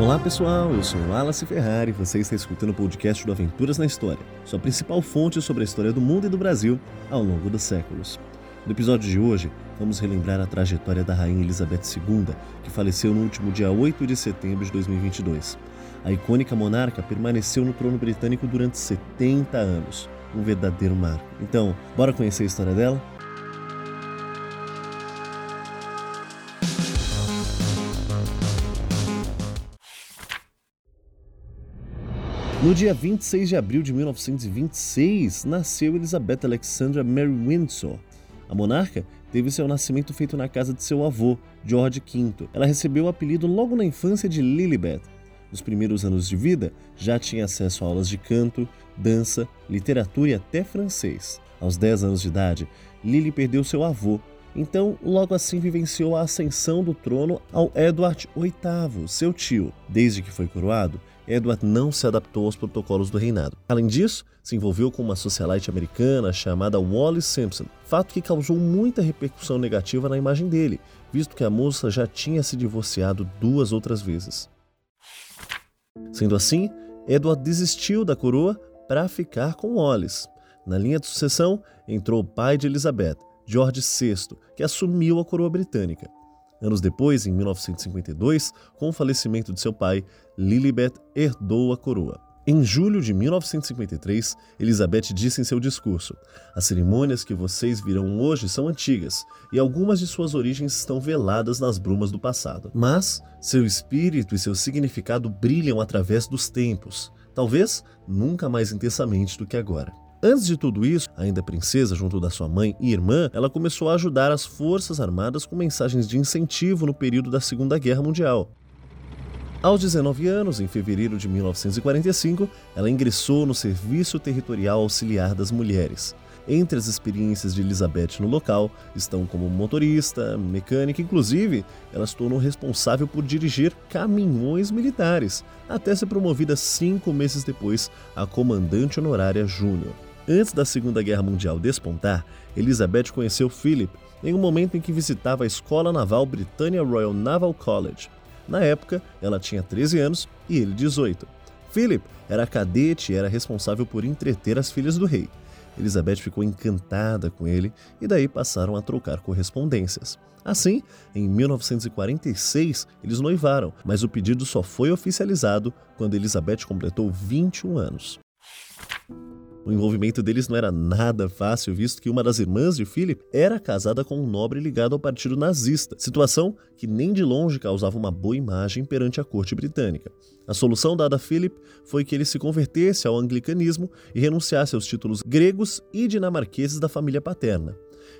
Olá pessoal, eu sou Wallace Ferrari e você está escutando o podcast do Aventuras na História, sua principal fonte sobre a história do mundo e do Brasil ao longo dos séculos. No episódio de hoje, vamos relembrar a trajetória da Rainha Elizabeth II, que faleceu no último dia 8 de setembro de 2022. A icônica monarca permaneceu no trono britânico durante 70 anos, um verdadeiro marco. Então, bora conhecer a história dela? No dia 26 de abril de 1926, nasceu Elizabeth Alexandra Mary Windsor. A monarca teve seu nascimento feito na casa de seu avô, George V. Ela recebeu o apelido logo na infância de Lilibet. Nos primeiros anos de vida, já tinha acesso a aulas de canto, dança, literatura e até francês. Aos 10 anos de idade, Lily perdeu seu avô, então, logo assim vivenciou a ascensão do trono ao Edward VIII, seu tio. Desde que foi coroado, Edward não se adaptou aos protocolos do reinado. Além disso, se envolveu com uma socialite americana chamada Wallis Simpson, fato que causou muita repercussão negativa na imagem dele, visto que a moça já tinha se divorciado duas outras vezes. Sendo assim, Edward desistiu da coroa para ficar com Wallis. Na linha de sucessão entrou o pai de Elizabeth, George VI, que assumiu a coroa britânica. Anos depois, em 1952, com o falecimento de seu pai, Lilibet herdou a coroa. Em julho de 1953, Elizabeth disse em seu discurso: As cerimônias que vocês virão hoje são antigas e algumas de suas origens estão veladas nas brumas do passado. Mas seu espírito e seu significado brilham através dos tempos, talvez nunca mais intensamente do que agora. Antes de tudo isso, ainda princesa junto da sua mãe e irmã, ela começou a ajudar as forças armadas com mensagens de incentivo no período da Segunda Guerra Mundial. Aos 19 anos, em fevereiro de 1945, ela ingressou no Serviço Territorial Auxiliar das Mulheres. Entre as experiências de Elizabeth no local estão como motorista, mecânica, inclusive, ela se tornou responsável por dirigir caminhões militares, até ser promovida cinco meses depois a comandante honorária júnior. Antes da Segunda Guerra Mundial despontar, Elizabeth conheceu Philip em um momento em que visitava a Escola Naval Britannia Royal Naval College. Na época, ela tinha 13 anos e ele 18. Philip era cadete e era responsável por entreter as filhas do rei. Elizabeth ficou encantada com ele e daí passaram a trocar correspondências. Assim, em 1946, eles noivaram, mas o pedido só foi oficializado quando Elizabeth completou 21 anos. O envolvimento deles não era nada fácil, visto que uma das irmãs de Philip era casada com um nobre ligado ao partido nazista, situação que nem de longe causava uma boa imagem perante a corte britânica. A solução dada a Philip foi que ele se convertesse ao anglicanismo e renunciasse aos títulos gregos e dinamarqueses da família paterna.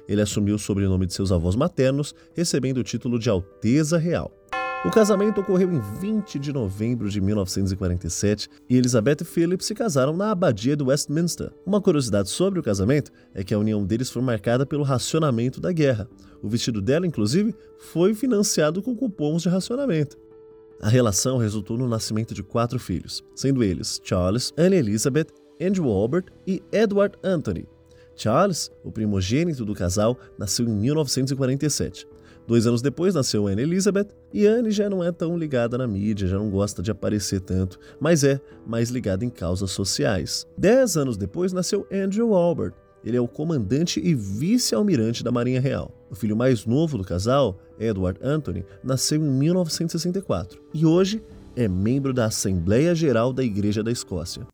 Ele assumiu o sobrenome de seus avós maternos, recebendo o título de Alteza Real. O casamento ocorreu em 20 de novembro de 1947 e Elizabeth e Philip se casaram na abadia de Westminster. Uma curiosidade sobre o casamento é que a união deles foi marcada pelo racionamento da guerra. O vestido dela, inclusive, foi financiado com cupons de racionamento. A relação resultou no nascimento de quatro filhos, sendo eles Charles, Anne Elizabeth, Andrew Albert e Edward Anthony. Charles, o primogênito do casal, nasceu em 1947. Dois anos depois nasceu Anne Elizabeth, e Anne já não é tão ligada na mídia, já não gosta de aparecer tanto, mas é mais ligada em causas sociais. Dez anos depois nasceu Andrew Albert. Ele é o comandante e vice-almirante da Marinha Real. O filho mais novo do casal, Edward Anthony, nasceu em 1964 e hoje é membro da Assembleia Geral da Igreja da Escócia.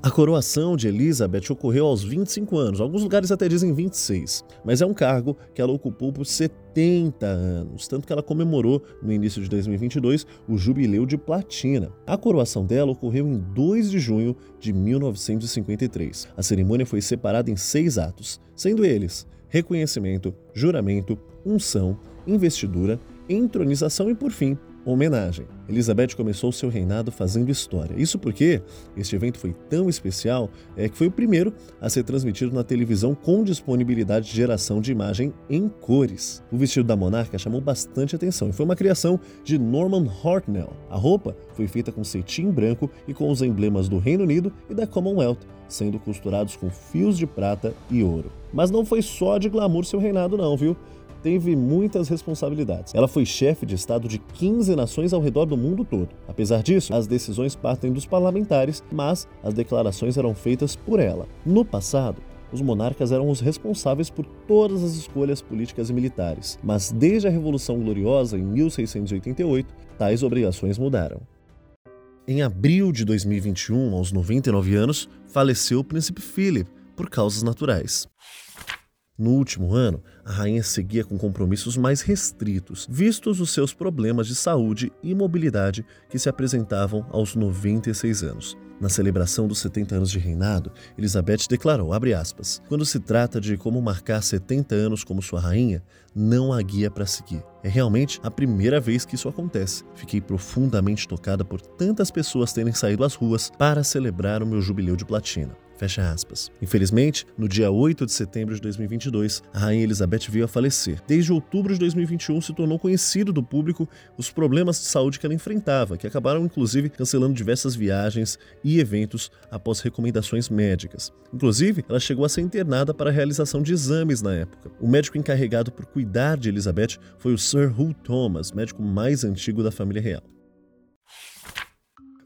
A coroação de Elizabeth ocorreu aos 25 anos, alguns lugares até dizem 26, mas é um cargo que ela ocupou por 70 anos, tanto que ela comemorou no início de 2022 o jubileu de platina. A coroação dela ocorreu em 2 de junho de 1953. A cerimônia foi separada em seis atos, sendo eles reconhecimento, juramento, unção, investidura, entronização e, por fim, homenagem. Elizabeth começou seu reinado fazendo história. Isso porque este evento foi tão especial é que foi o primeiro a ser transmitido na televisão com disponibilidade de geração de imagem em cores. O vestido da monarca chamou bastante atenção e foi uma criação de Norman Hartnell. A roupa foi feita com cetim branco e com os emblemas do Reino Unido e da Commonwealth, sendo costurados com fios de prata e ouro. Mas não foi só de glamour seu reinado não, viu? Teve muitas responsabilidades. Ela foi chefe de Estado de 15 nações ao redor do mundo todo. Apesar disso, as decisões partem dos parlamentares, mas as declarações eram feitas por ela. No passado, os monarcas eram os responsáveis por todas as escolhas políticas e militares, mas desde a Revolução Gloriosa, em 1688, tais obrigações mudaram. Em abril de 2021, aos 99 anos, faleceu o príncipe Philip por causas naturais. No último ano, a rainha seguia com compromissos mais restritos, vistos os seus problemas de saúde e mobilidade que se apresentavam aos 96 anos. Na celebração dos 70 anos de reinado, Elizabeth declarou, aspas, quando se trata de como marcar 70 anos como sua rainha, não há guia para seguir. É realmente a primeira vez que isso acontece. Fiquei profundamente tocada por tantas pessoas terem saído às ruas para celebrar o meu jubileu de platina. Fecha aspas. Infelizmente, no dia 8 de setembro de 2022, a Rainha Elizabeth veio a falecer. Desde outubro de 2021 se tornou conhecido do público os problemas de saúde que ela enfrentava, que acabaram inclusive cancelando diversas viagens e eventos após recomendações médicas. Inclusive, ela chegou a ser internada para a realização de exames na época. O médico encarregado por cuidar de Elizabeth foi o Sir Hugh Thomas, médico mais antigo da família real.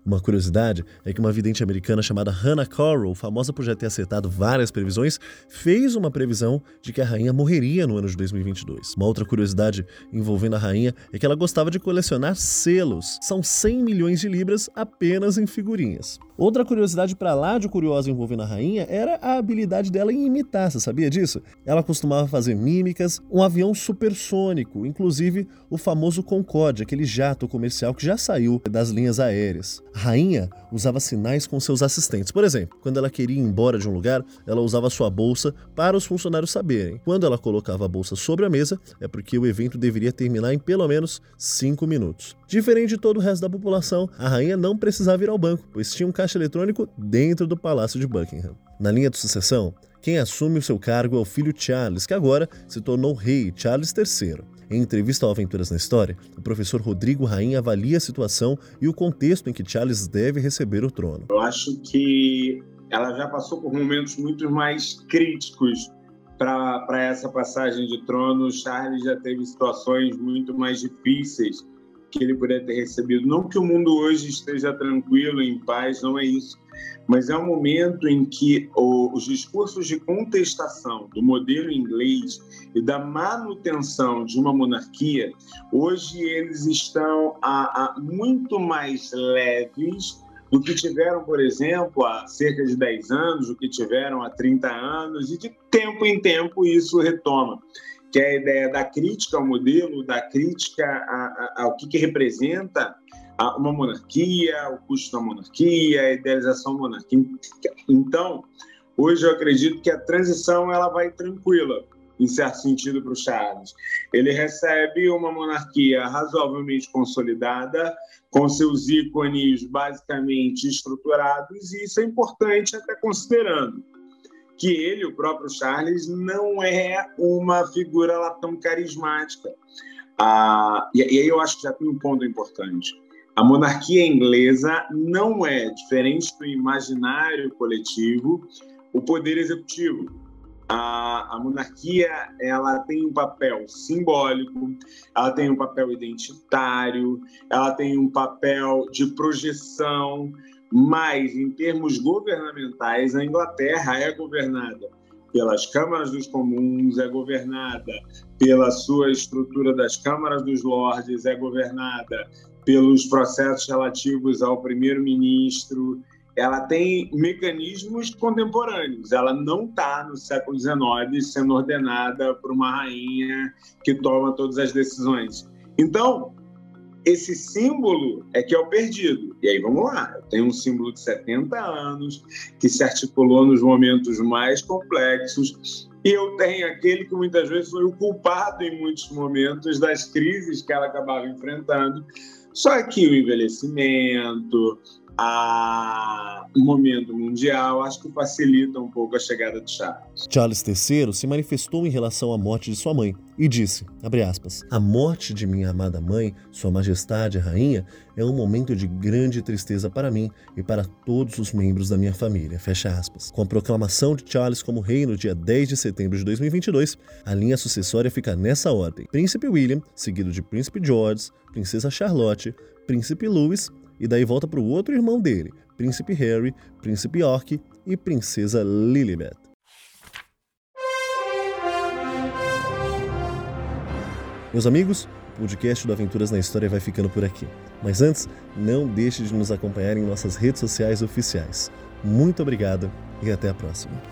Uma curiosidade é que uma vidente americana chamada Hannah Corral, famosa por já ter acertado várias previsões, fez uma previsão de que a rainha morreria no ano de 2022. Uma outra curiosidade envolvendo a rainha é que ela gostava de colecionar selos. São 100 milhões de libras apenas em figurinhas. Outra curiosidade para lá de curiosa envolvendo a rainha era a habilidade dela em imitar, você sabia disso? Ela costumava fazer mímicas, um avião supersônico, inclusive o famoso Concorde, aquele jato comercial que já saiu das linhas aéreas. A rainha usava sinais com seus assistentes. Por exemplo, quando ela queria ir embora de um lugar, ela usava sua bolsa para os funcionários saberem. Quando ela colocava a bolsa sobre a mesa, é porque o evento deveria terminar em pelo menos 5 minutos. Diferente de todo o resto da população, a rainha não precisava ir ao banco, pois tinha um caixa eletrônico dentro do palácio de Buckingham. Na linha de sucessão, quem assume o seu cargo é o filho Charles, que agora se tornou rei Charles III. Em entrevista ao Aventuras na História, o professor Rodrigo Rainha avalia a situação e o contexto em que Charles deve receber o trono. Eu acho que ela já passou por momentos muito mais críticos para essa passagem de trono. Charles já teve situações muito mais difíceis que ele poderia ter recebido. Não que o mundo hoje esteja tranquilo, em paz, não é isso mas é um momento em que os discursos de contestação do modelo inglês e da manutenção de uma monarquia, hoje eles estão a, a muito mais leves do que tiveram, por exemplo, há cerca de 10 anos, do que tiveram há 30 anos, e de tempo em tempo isso retoma que é a ideia da crítica ao modelo, da crítica a, a, ao que, que representa uma monarquia, o custo da monarquia, a idealização monárquica. Então, hoje eu acredito que a transição ela vai tranquila, em certo sentido, para o Charles. Ele recebe uma monarquia razoavelmente consolidada, com seus ícones basicamente estruturados, e isso é importante até considerando que ele, o próprio Charles, não é uma figura lá tão carismática. Ah, e, e aí eu acho que já tem um ponto importante. A monarquia inglesa não é, diferente do imaginário coletivo, o poder executivo. A, a, monarquia ela tem um papel simbólico, ela tem um papel identitário, ela tem um papel de projeção, mas em termos governamentais, a Inglaterra é governada pelas câmaras dos comuns, é governada pela sua estrutura das câmaras dos lordes, é governada pelos processos relativos ao primeiro-ministro. Ela tem mecanismos contemporâneos. Ela não está no século XIX sendo ordenada por uma rainha que toma todas as decisões. Então, esse símbolo é que é o perdido. E aí vamos lá, eu tenho um símbolo de 70 anos que se articulou nos momentos mais complexos e eu tenho aquele que muitas vezes foi o culpado em muitos momentos das crises que ela acabava enfrentando. Só que o envelhecimento, a um momento mundial, acho que facilita um pouco a chegada de Charles. Charles III se manifestou em relação à morte de sua mãe e disse, aspas, a morte de minha amada mãe, sua majestade rainha, é um momento de grande tristeza para mim e para todos os membros da minha família, fecha aspas. Com a proclamação de Charles como rei no dia 10 de setembro de 2022, a linha sucessória fica nessa ordem. Príncipe William, seguido de Príncipe George, Princesa Charlotte, Príncipe Louis e daí volta para o outro irmão dele, Príncipe Harry, Príncipe York e Princesa Lilibet. Meus amigos, o podcast do Aventuras na História vai ficando por aqui. Mas antes, não deixe de nos acompanhar em nossas redes sociais oficiais. Muito obrigado e até a próxima.